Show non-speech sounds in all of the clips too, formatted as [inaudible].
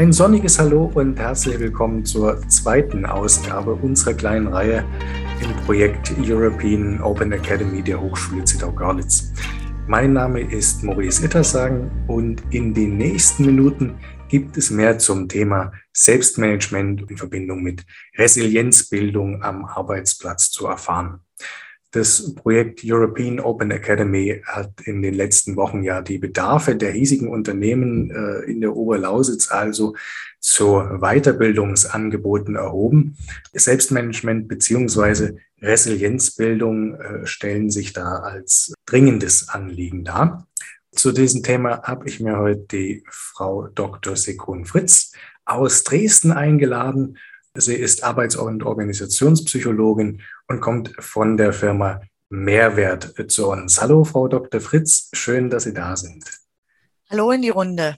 ein sonniges Hallo und herzlich willkommen zur zweiten Ausgabe unserer kleinen Reihe im Projekt European Open Academy der Hochschule Zittau-Görlitz. Mein Name ist Maurice Ittersagen und in den nächsten Minuten gibt es mehr zum Thema Selbstmanagement in Verbindung mit Resilienzbildung am Arbeitsplatz zu erfahren. Das Projekt European Open Academy hat in den letzten Wochen ja die Bedarfe der hiesigen Unternehmen äh, in der Oberlausitz also zu Weiterbildungsangeboten erhoben. Selbstmanagement beziehungsweise Resilienzbildung äh, stellen sich da als dringendes Anliegen dar. Zu diesem Thema habe ich mir heute die Frau Dr. Sekun Fritz aus Dresden eingeladen. Sie ist Arbeits- und Organisationspsychologin und kommt von der Firma Mehrwert zu uns. Hallo, Frau Dr. Fritz, schön, dass Sie da sind. Hallo in die Runde.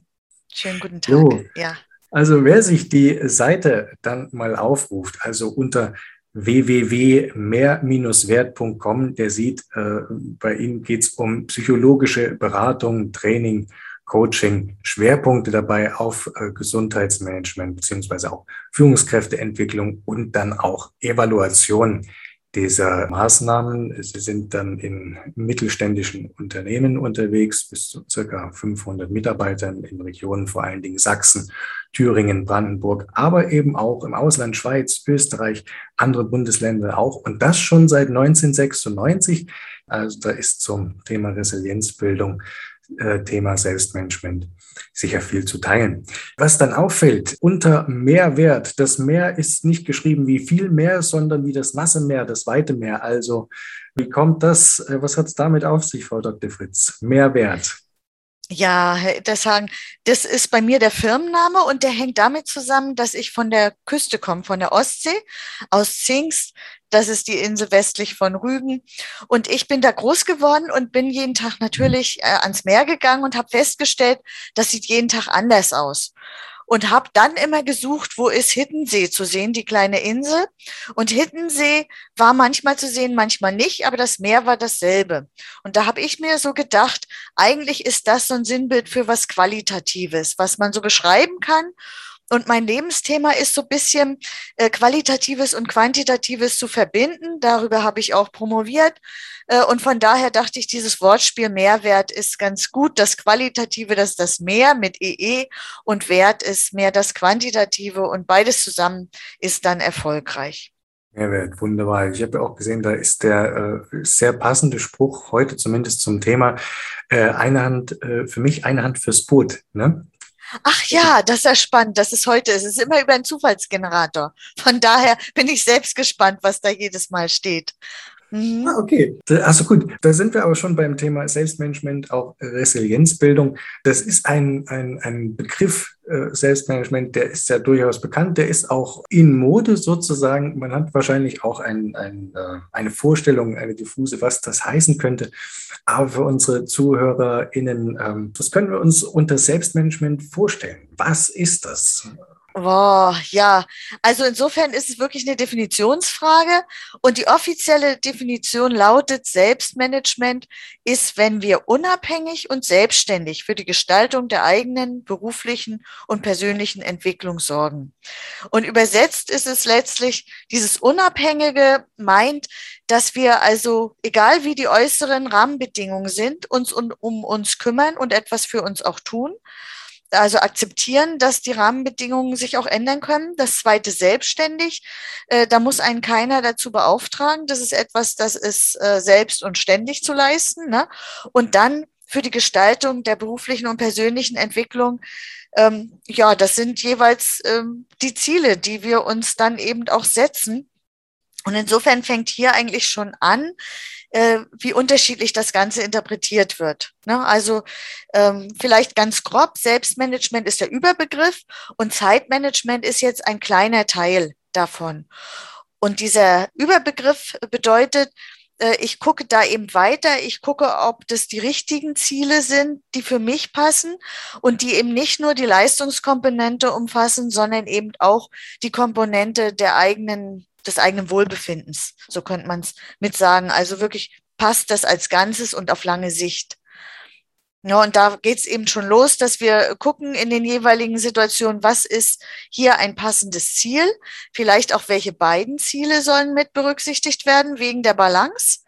Schönen guten Tag. So, ja. Also wer sich die Seite dann mal aufruft, also unter www.mehr-wert.com, der sieht, äh, bei Ihnen geht es um psychologische Beratung, Training, Coaching, Schwerpunkte dabei auf äh, Gesundheitsmanagement beziehungsweise auch Führungskräfteentwicklung und dann auch Evaluation dieser Maßnahmen. Sie sind dann in mittelständischen Unternehmen unterwegs, bis zu circa 500 Mitarbeitern in Regionen, vor allen Dingen Sachsen, Thüringen, Brandenburg, aber eben auch im Ausland, Schweiz, Österreich, andere Bundesländer auch. Und das schon seit 1996. Also da ist zum Thema Resilienzbildung äh, Thema Selbstmanagement sicher viel zu teilen. Was dann auffällt, unter Mehrwert, das Meer ist nicht geschrieben wie viel mehr, sondern wie das nasse Meer, das weite Meer. Also wie kommt das, äh, was hat es damit auf sich, Frau Dr. Fritz? Mehrwert. Ja, das sagen, das ist bei mir der Firmenname und der hängt damit zusammen, dass ich von der Küste komme, von der Ostsee, aus Zingst. Das ist die Insel westlich von Rügen. Und ich bin da groß geworden und bin jeden Tag natürlich äh, ans Meer gegangen und habe festgestellt, das sieht jeden Tag anders aus und habe dann immer gesucht, wo ist Hittensee zu sehen, die kleine Insel. Und Hittensee war manchmal zu sehen, manchmal nicht, aber das Meer war dasselbe. Und da habe ich mir so gedacht, eigentlich ist das so ein Sinnbild für was Qualitatives, was man so beschreiben kann und mein Lebensthema ist so ein bisschen äh, Qualitatives und Quantitatives zu verbinden. Darüber habe ich auch promoviert. Äh, und von daher dachte ich, dieses Wortspiel Mehrwert ist ganz gut. Das Qualitative, das ist das Mehr mit EE und Wert ist mehr das Quantitative und beides zusammen ist dann erfolgreich. Mehrwert, wunderbar. Ich habe ja auch gesehen, da ist der äh, sehr passende Spruch heute zumindest zum Thema äh, eine Hand, äh, für mich eine Hand fürs Boot. Ne? Ach ja, das ist ja spannend, dass es heute ist. Es ist immer über einen Zufallsgenerator. Von daher bin ich selbst gespannt, was da jedes Mal steht. Mhm. Ah, okay. Also gut, da sind wir aber schon beim Thema Selbstmanagement, auch Resilienzbildung. Das ist ein, ein, ein Begriff, äh, Selbstmanagement, der ist ja durchaus bekannt, der ist auch in Mode sozusagen. Man hat wahrscheinlich auch ein, ein, äh, eine Vorstellung, eine diffuse, was das heißen könnte. Aber für unsere ZuhörerInnen, ähm, was können wir uns unter Selbstmanagement vorstellen? Was ist das? Boah, ja, also insofern ist es wirklich eine Definitionsfrage. Und die offizielle Definition lautet, Selbstmanagement ist, wenn wir unabhängig und selbstständig für die Gestaltung der eigenen beruflichen und persönlichen Entwicklung sorgen. Und übersetzt ist es letztlich, dieses Unabhängige meint, dass wir also, egal wie die äußeren Rahmenbedingungen sind, uns um, um uns kümmern und etwas für uns auch tun also akzeptieren, dass die Rahmenbedingungen sich auch ändern können. Das zweite selbstständig. Äh, da muss einen keiner dazu beauftragen. Das ist etwas, das ist äh, selbst und ständig zu leisten. Ne? Und dann für die Gestaltung der beruflichen und persönlichen Entwicklung, ähm, ja, das sind jeweils ähm, die Ziele, die wir uns dann eben auch setzen. Und insofern fängt hier eigentlich schon an, äh, wie unterschiedlich das Ganze interpretiert wird. Ne? Also ähm, vielleicht ganz grob, Selbstmanagement ist der Überbegriff und Zeitmanagement ist jetzt ein kleiner Teil davon. Und dieser Überbegriff bedeutet, äh, ich gucke da eben weiter. Ich gucke, ob das die richtigen Ziele sind, die für mich passen und die eben nicht nur die Leistungskomponente umfassen, sondern eben auch die Komponente der eigenen des eigenen Wohlbefindens. So könnte man es mit sagen. Also wirklich passt das als Ganzes und auf lange Sicht. Ja, und da geht's eben schon los, dass wir gucken in den jeweiligen Situationen, was ist hier ein passendes Ziel, vielleicht auch welche beiden Ziele sollen mit berücksichtigt werden wegen der Balance.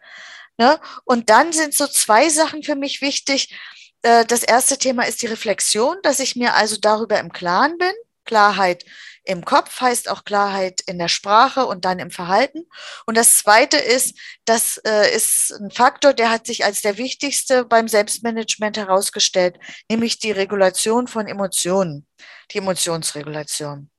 Ne? Und dann sind so zwei Sachen für mich wichtig. Äh, das erste Thema ist die Reflexion, dass ich mir also darüber im Klaren bin. Klarheit im Kopf heißt auch Klarheit in der Sprache und dann im Verhalten. Und das Zweite ist, das äh, ist ein Faktor, der hat sich als der wichtigste beim Selbstmanagement herausgestellt, nämlich die Regulation von Emotionen, die Emotionsregulation.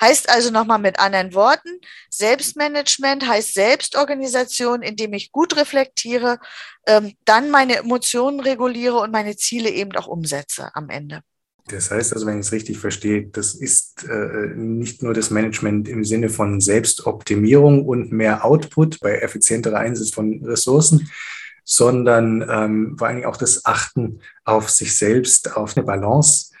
Heißt also nochmal mit anderen Worten, Selbstmanagement heißt Selbstorganisation, indem ich gut reflektiere, ähm, dann meine Emotionen reguliere und meine Ziele eben auch umsetze am Ende. Das heißt also, wenn ich es richtig verstehe, das ist äh, nicht nur das Management im Sinne von Selbstoptimierung und mehr Output bei effizienterer Einsatz von Ressourcen, sondern ähm, vor allen Dingen auch das Achten auf sich selbst, auf eine Balance,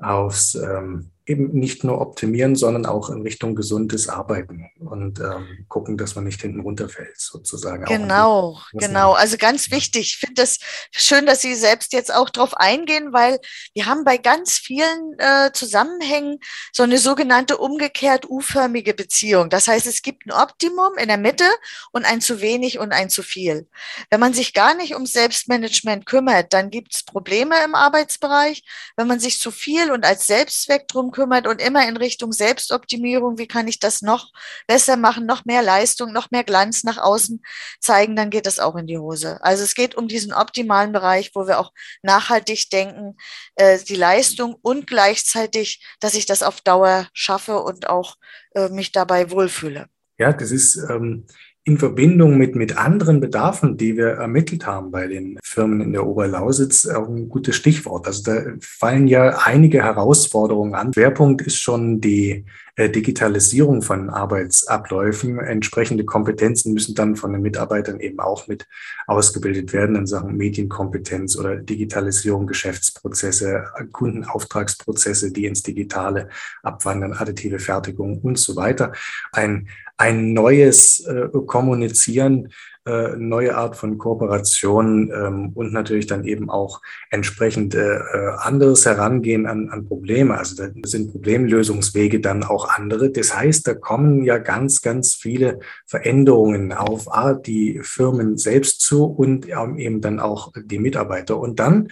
aufs ähm, eben nicht nur optimieren, sondern auch in Richtung gesundes Arbeiten und ähm, gucken, dass man nicht hinten runterfällt, sozusagen. Genau, genau. Also ganz wichtig. Ich finde das schön, dass Sie selbst jetzt auch drauf eingehen, weil wir haben bei ganz vielen äh, Zusammenhängen so eine sogenannte umgekehrt U-förmige Beziehung. Das heißt, es gibt ein Optimum in der Mitte und ein zu wenig und ein zu viel. Wenn man sich gar nicht ums Selbstmanagement kümmert, dann gibt es Probleme im Arbeitsbereich. Wenn man sich zu viel und als Selbstzweck drum kümmert und immer in Richtung Selbstoptimierung, wie kann ich das noch besser machen, noch mehr Leistung, noch mehr Glanz nach außen zeigen, dann geht das auch in die Hose. Also es geht um diesen optimalen Bereich, wo wir auch nachhaltig denken, äh, die Leistung und gleichzeitig, dass ich das auf Dauer schaffe und auch äh, mich dabei wohlfühle. Ja, das ist ähm, in Verbindung mit, mit anderen Bedarfen, die wir ermittelt haben bei den Firmen in der Oberlausitz, auch ein gutes Stichwort. Also da fallen ja einige Herausforderungen an. Schwerpunkt ist schon die Digitalisierung von Arbeitsabläufen. Entsprechende Kompetenzen müssen dann von den Mitarbeitern eben auch mit ausgebildet werden in Sachen Medienkompetenz oder Digitalisierung, Geschäftsprozesse, Kundenauftragsprozesse, die ins Digitale abwandern, additive Fertigung und so weiter. Ein, ein neues äh, Kommunizieren äh, neue Art von Kooperation ähm, und natürlich dann eben auch entsprechend äh, anderes Herangehen an, an Probleme. Also da sind Problemlösungswege dann auch andere. Das heißt, da kommen ja ganz, ganz viele Veränderungen auf A, die Firmen selbst zu und eben dann auch die Mitarbeiter. Und dann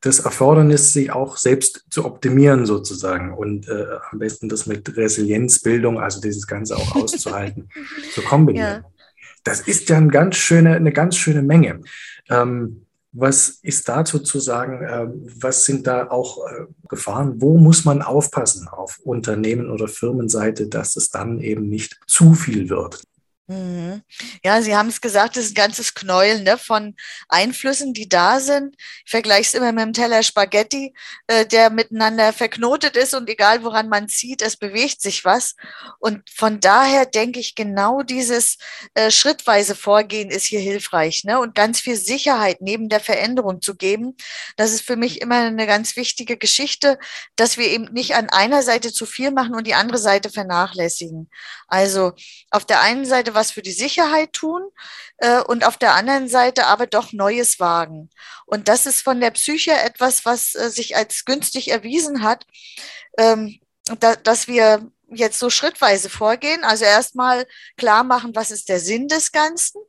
das Erfordernis, sich auch selbst zu optimieren sozusagen und äh, am besten das mit Resilienzbildung, also dieses Ganze auch auszuhalten, [laughs] zu kombinieren. Ja. Das ist ja eine ganz schöne, eine ganz schöne Menge. Ähm, was ist dazu zu sagen? Äh, was sind da auch äh, Gefahren? Wo muss man aufpassen auf Unternehmen- oder Firmenseite, dass es dann eben nicht zu viel wird? Mhm. Ja, Sie haben es gesagt, es ist ein ganzes Knäuel ne, von Einflüssen, die da sind. Ich vergleiche es immer mit dem Teller Spaghetti, äh, der miteinander verknotet ist und egal woran man zieht, es bewegt sich was. Und von daher denke ich, genau dieses äh, schrittweise Vorgehen ist hier hilfreich ne? und ganz viel Sicherheit neben der Veränderung zu geben. Das ist für mich immer eine ganz wichtige Geschichte, dass wir eben nicht an einer Seite zu viel machen und die andere Seite vernachlässigen. Also auf der einen Seite was für die Sicherheit tun äh, und auf der anderen Seite aber doch Neues wagen. Und das ist von der Psyche etwas, was äh, sich als günstig erwiesen hat, ähm, da, dass wir jetzt so schrittweise vorgehen. Also erstmal klar machen, was ist der Sinn des Ganzen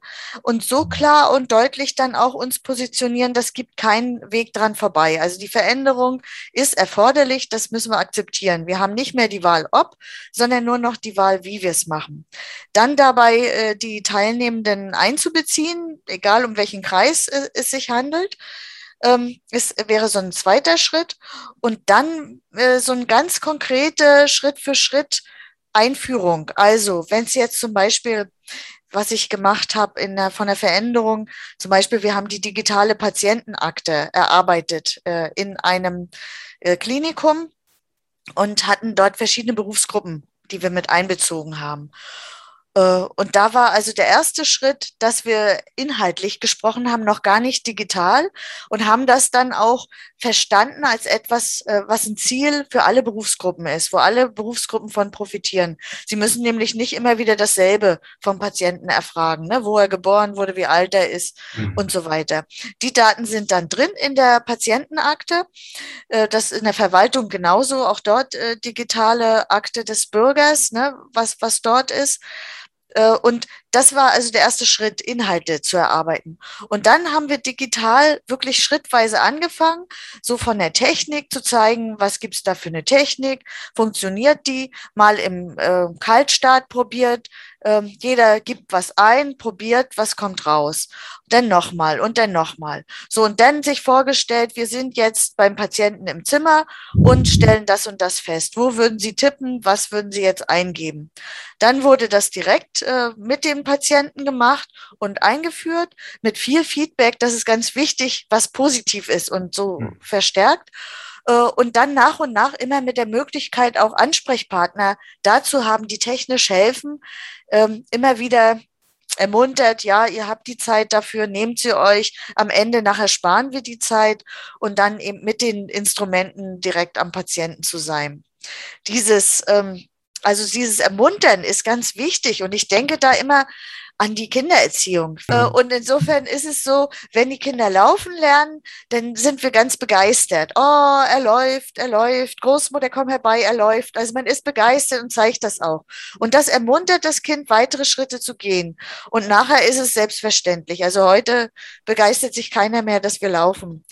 und so klar und deutlich dann auch uns positionieren, das gibt keinen Weg dran vorbei. Also die Veränderung ist erforderlich, das müssen wir akzeptieren. Wir haben nicht mehr die Wahl ob, sondern nur noch die Wahl, wie wir es machen. Dann dabei äh, die Teilnehmenden einzubeziehen, egal um welchen Kreis äh, es sich handelt ähm, es wäre so ein zweiter Schritt. Und dann äh, so ein ganz konkrete Schritt für Schritt Einführung. Also wenn es jetzt zum Beispiel was ich gemacht habe in der, von der Veränderung. Zum Beispiel, wir haben die digitale Patientenakte erarbeitet äh, in einem äh, Klinikum und hatten dort verschiedene Berufsgruppen, die wir mit einbezogen haben. Äh, und da war also der erste Schritt, dass wir inhaltlich gesprochen haben, noch gar nicht digital und haben das dann auch verstanden als etwas, äh, was ein Ziel für alle Berufsgruppen ist, wo alle Berufsgruppen von profitieren. Sie müssen nämlich nicht immer wieder dasselbe vom Patienten erfragen, ne? wo er geboren wurde, wie alt er ist mhm. und so weiter. Die Daten sind dann drin in der Patientenakte. Äh, das in der Verwaltung genauso, auch dort äh, digitale Akte des Bürgers, ne? was, was dort ist. Und das war also der erste Schritt, Inhalte zu erarbeiten. Und dann haben wir digital wirklich schrittweise angefangen, so von der Technik zu zeigen, was gibt's da für eine Technik, funktioniert die, mal im äh, Kaltstart probiert, ähm, jeder gibt was ein, probiert, was kommt raus. Dann nochmal und dann nochmal. So, und dann sich vorgestellt, wir sind jetzt beim Patienten im Zimmer und stellen das und das fest. Wo würden Sie tippen? Was würden Sie jetzt eingeben? Dann wurde das direkt äh, mit dem Patienten gemacht und eingeführt, mit viel Feedback. Das ist ganz wichtig, was positiv ist und so mhm. verstärkt. Äh, und dann nach und nach immer mit der Möglichkeit, auch Ansprechpartner dazu haben, die technisch helfen, ähm, immer wieder ermuntert, ja, ihr habt die Zeit dafür, nehmt sie euch. Am Ende nachher sparen wir die Zeit und dann eben mit den Instrumenten direkt am Patienten zu sein. Dieses, ähm, also dieses Ermuntern ist ganz wichtig und ich denke da immer an die Kindererziehung. Äh, mhm. Und insofern ist es so, wenn die Kinder laufen lernen, dann sind wir ganz begeistert. Oh, er läuft, er läuft, Großmutter, komm herbei, er läuft. Also man ist begeistert und zeigt das auch. Und das ermuntert das Kind, weitere Schritte zu gehen. Und nachher ist es selbstverständlich. Also heute begeistert sich keiner mehr, dass wir laufen.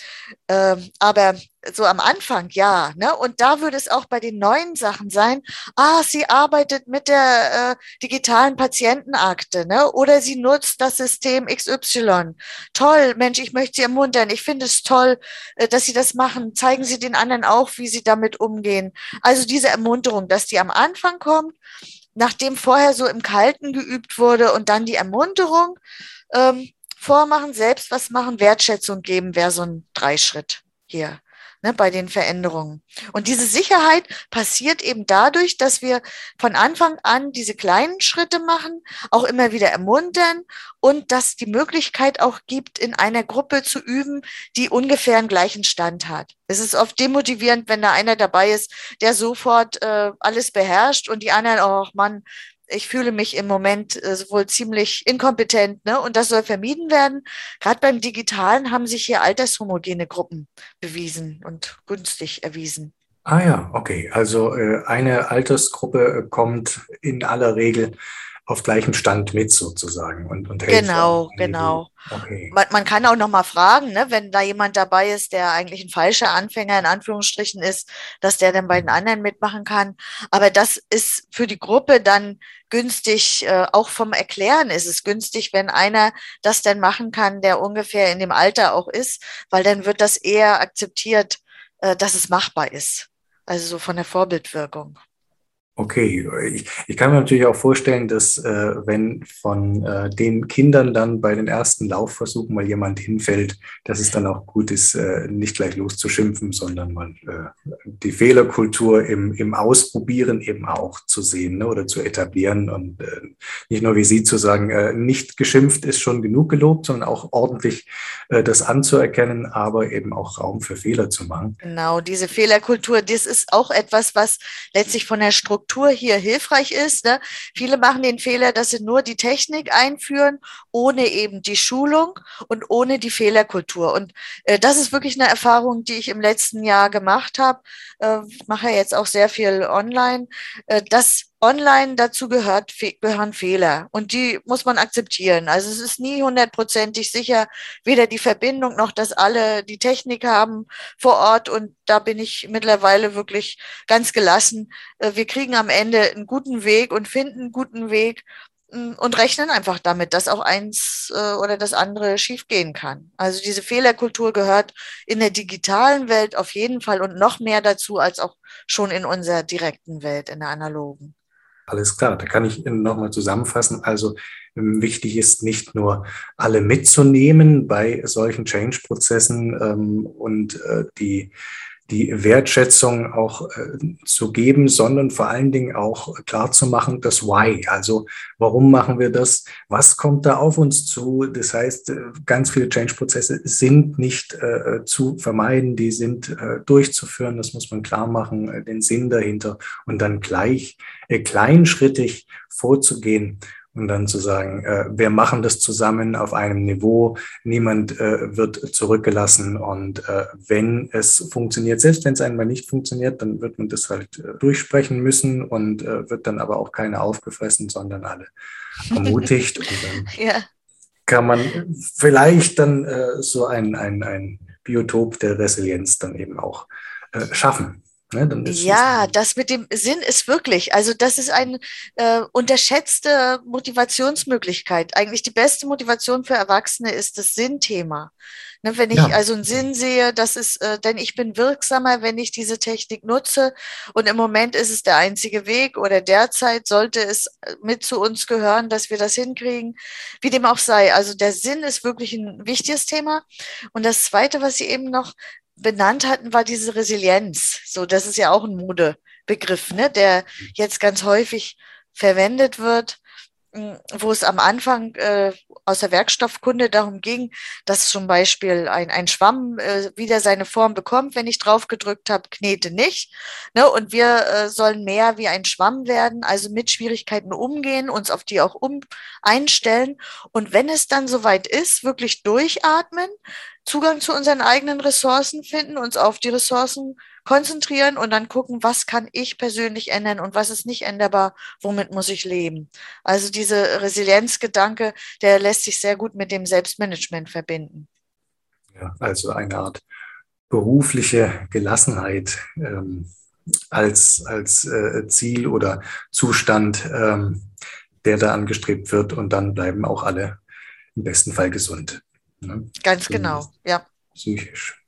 Ähm, aber so am Anfang, ja. Ne? Und da würde es auch bei den neuen Sachen sein, ah, sie arbeitet mit der äh, digitalen Patientenakte, ne? oder sie nutzt das System XY. Toll, Mensch, ich möchte Sie ermuntern. Ich finde es toll, äh, dass Sie das machen. Zeigen Sie den anderen auch, wie Sie damit umgehen. Also diese Ermunterung, dass die am Anfang kommt, nachdem vorher so im Kalten geübt wurde und dann die Ermunterung, ähm, vormachen, selbst was machen, Wertschätzung geben, wäre so ein Dreischritt hier ne, bei den Veränderungen. Und diese Sicherheit passiert eben dadurch, dass wir von Anfang an diese kleinen Schritte machen, auch immer wieder ermuntern und dass die Möglichkeit auch gibt, in einer Gruppe zu üben, die ungefähr einen gleichen Stand hat. Es ist oft demotivierend, wenn da einer dabei ist, der sofort äh, alles beherrscht und die anderen, oh Mann, ich fühle mich im Moment äh, wohl ziemlich inkompetent, ne? Und das soll vermieden werden. Gerade beim Digitalen haben sich hier altershomogene Gruppen bewiesen und günstig erwiesen. Ah ja, okay. Also äh, eine Altersgruppe äh, kommt in aller Regel auf gleichem Stand mit sozusagen und, und hält Genau, genau. Okay. Man, man, kann auch noch mal fragen, ne, wenn da jemand dabei ist, der eigentlich ein falscher Anfänger in Anführungsstrichen ist, dass der dann bei den anderen mitmachen kann. Aber das ist für die Gruppe dann günstig, äh, auch vom Erklären ist es günstig, wenn einer das dann machen kann, der ungefähr in dem Alter auch ist, weil dann wird das eher akzeptiert, äh, dass es machbar ist. Also so von der Vorbildwirkung. Okay, ich, ich, kann mir natürlich auch vorstellen, dass äh, wenn von äh, den Kindern dann bei den ersten Laufversuchen mal jemand hinfällt, dass es dann auch gut ist, äh, nicht gleich loszuschimpfen, sondern mal äh, die Fehlerkultur im, im Ausprobieren eben auch zu sehen ne, oder zu etablieren und äh, nicht nur wie Sie zu sagen, äh, nicht geschimpft ist schon genug gelobt, sondern auch ordentlich das anzuerkennen, aber eben auch Raum für Fehler zu machen. Genau, diese Fehlerkultur, das ist auch etwas, was letztlich von der Struktur Struktur hier hilfreich ist. Ne? Viele machen den Fehler, dass sie nur die Technik einführen, ohne eben die Schulung und ohne die Fehlerkultur. Und äh, das ist wirklich eine Erfahrung, die ich im letzten Jahr gemacht habe. Äh, mache jetzt auch sehr viel online, äh, dass online dazu gehört, gehören Fehler und die muss man akzeptieren. Also es ist nie hundertprozentig sicher, weder die Verbindung noch, dass alle die Technik haben vor Ort und da bin ich mittlerweile wirklich ganz gelassen. Äh, wir kriegen am Ende einen guten Weg und finden einen guten Weg und rechnen einfach damit, dass auch eins äh, oder das andere schiefgehen kann. Also diese Fehlerkultur gehört in der digitalen Welt auf jeden Fall und noch mehr dazu als auch schon in unserer direkten Welt, in der analogen. Alles klar, da kann ich nochmal zusammenfassen. Also ähm, wichtig ist nicht nur alle mitzunehmen bei solchen Change-Prozessen ähm, und äh, die die Wertschätzung auch äh, zu geben, sondern vor allen Dingen auch klar zu machen, das Why. Also warum machen wir das? Was kommt da auf uns zu? Das heißt, äh, ganz viele Change-Prozesse sind nicht äh, zu vermeiden, die sind äh, durchzuführen. Das muss man klar machen, äh, den Sinn dahinter und dann gleich äh, kleinschrittig vorzugehen und dann zu sagen, äh, wir machen das zusammen auf einem Niveau, niemand äh, wird zurückgelassen und äh, wenn es funktioniert, selbst wenn es einmal nicht funktioniert, dann wird man das halt äh, durchsprechen müssen und äh, wird dann aber auch keiner aufgefressen, sondern alle [laughs] ermutigt und dann ja. kann man vielleicht dann äh, so ein, ein, ein Biotop der Resilienz dann eben auch schaffen. Ne, ja, das mit dem Sinn ist wirklich, also das ist eine äh, unterschätzte Motivationsmöglichkeit. Eigentlich die beste Motivation für Erwachsene ist das Sinnthema. Ne, wenn ich ja. also einen Sinn sehe, das ist, äh, denn ich bin wirksamer, wenn ich diese Technik nutze. Und im Moment ist es der einzige Weg oder derzeit sollte es äh, mit zu uns gehören, dass wir das hinkriegen, wie dem auch sei. Also der Sinn ist wirklich ein wichtiges Thema. Und das Zweite, was Sie eben noch benannt hatten, war diese Resilienz. So, das ist ja auch ein Modebegriff, ne, der jetzt ganz häufig verwendet wird, wo es am Anfang äh, aus der Werkstoffkunde darum ging, dass zum Beispiel ein, ein Schwamm äh, wieder seine Form bekommt, wenn ich drauf gedrückt habe, knete nicht. Ne? Und wir äh, sollen mehr wie ein Schwamm werden, also mit Schwierigkeiten umgehen, uns auf die auch um einstellen. Und wenn es dann soweit ist, wirklich durchatmen, Zugang zu unseren eigenen Ressourcen finden, uns auf die Ressourcen konzentrieren und dann gucken, was kann ich persönlich ändern und was ist nicht änderbar, womit muss ich leben. Also diese Resilienzgedanke, der lässt sich sehr gut mit dem Selbstmanagement verbinden. Ja, also eine Art berufliche Gelassenheit ähm, als, als äh, Ziel oder Zustand, ähm, der da angestrebt wird und dann bleiben auch alle im besten Fall gesund. Ne? Ganz genau, ja. Psychisch.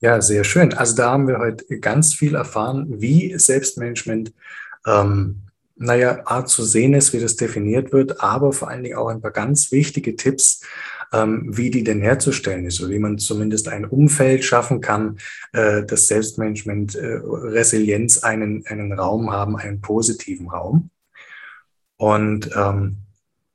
Ja, sehr schön. Also da haben wir heute ganz viel erfahren, wie Selbstmanagement, ähm, naja, Art zu sehen ist, wie das definiert wird, aber vor allen Dingen auch ein paar ganz wichtige Tipps, ähm, wie die denn herzustellen ist oder wie man zumindest ein Umfeld schaffen kann, äh, das Selbstmanagement, äh, Resilienz einen, einen Raum haben, einen positiven Raum. Und ähm,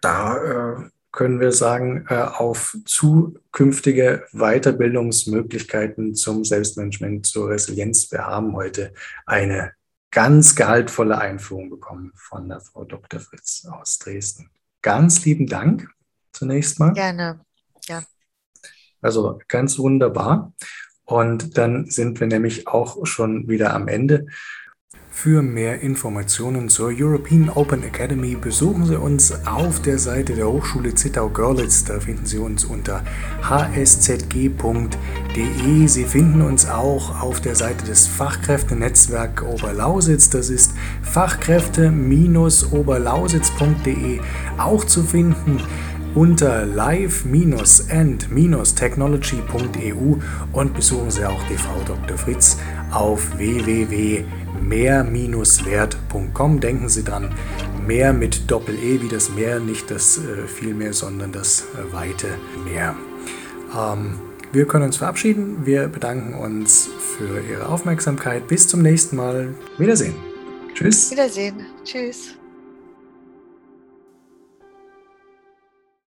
da äh, können wir sagen, äh, auf zukünftige Weiterbildungsmöglichkeiten zum Selbstmanagement, zur Resilienz. Wir haben heute eine ganz gehaltvolle Einführung bekommen von der Frau Dr. Fritz aus Dresden. Ganz lieben Dank zunächst mal. Gerne, ja. Also ganz wunderbar. Und dann sind wir nämlich auch schon wieder am Ende. Für mehr Informationen zur European Open Academy besuchen Sie uns auf der Seite der Hochschule Zittau-Görlitz. Da finden Sie uns unter hszg.de. Sie finden uns auch auf der Seite des Fachkräftenetzwerk Oberlausitz. Das ist fachkräfte-oberlausitz.de auch zu finden unter live-and-technology.eu und besuchen Sie auch Frau Dr. Fritz auf www mehr-wert.com. Denken Sie dran, mehr mit Doppel-E wie das Meer, nicht das äh, viel mehr, sondern das äh, weite Meer. Ähm, wir können uns verabschieden. Wir bedanken uns für Ihre Aufmerksamkeit. Bis zum nächsten Mal. Wiedersehen. Tschüss. Wiedersehen. Tschüss.